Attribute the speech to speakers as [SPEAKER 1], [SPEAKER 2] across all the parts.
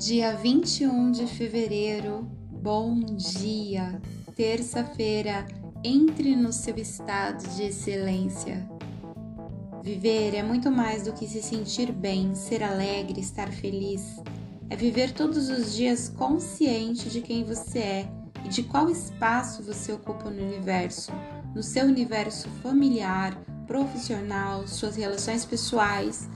[SPEAKER 1] Dia 21 de fevereiro, bom dia! Terça-feira, entre no seu estado de excelência. Viver é muito mais do que se sentir bem, ser alegre, estar feliz. É viver todos os dias consciente de quem você é e de qual espaço você ocupa no universo, no seu universo familiar, profissional, suas relações pessoais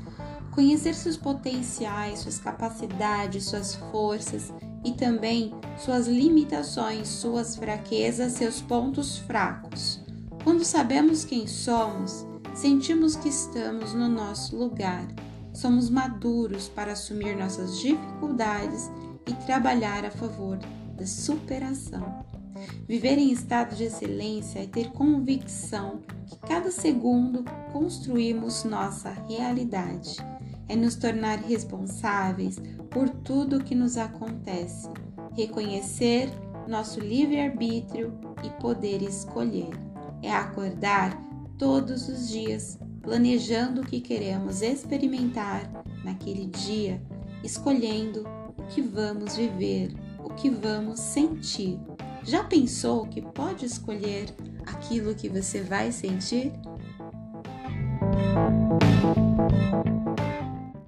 [SPEAKER 1] conhecer seus potenciais, suas capacidades, suas forças e também suas limitações, suas fraquezas, seus pontos fracos. Quando sabemos quem somos, sentimos que estamos no nosso lugar. Somos maduros para assumir nossas dificuldades e trabalhar a favor da superação. Viver em estado de excelência é ter convicção que cada segundo construímos nossa realidade é nos tornar responsáveis por tudo o que nos acontece, reconhecer nosso livre-arbítrio e poder escolher. É acordar todos os dias planejando o que queremos experimentar naquele dia, escolhendo o que vamos viver, o que vamos sentir. Já pensou que pode escolher aquilo que você vai sentir?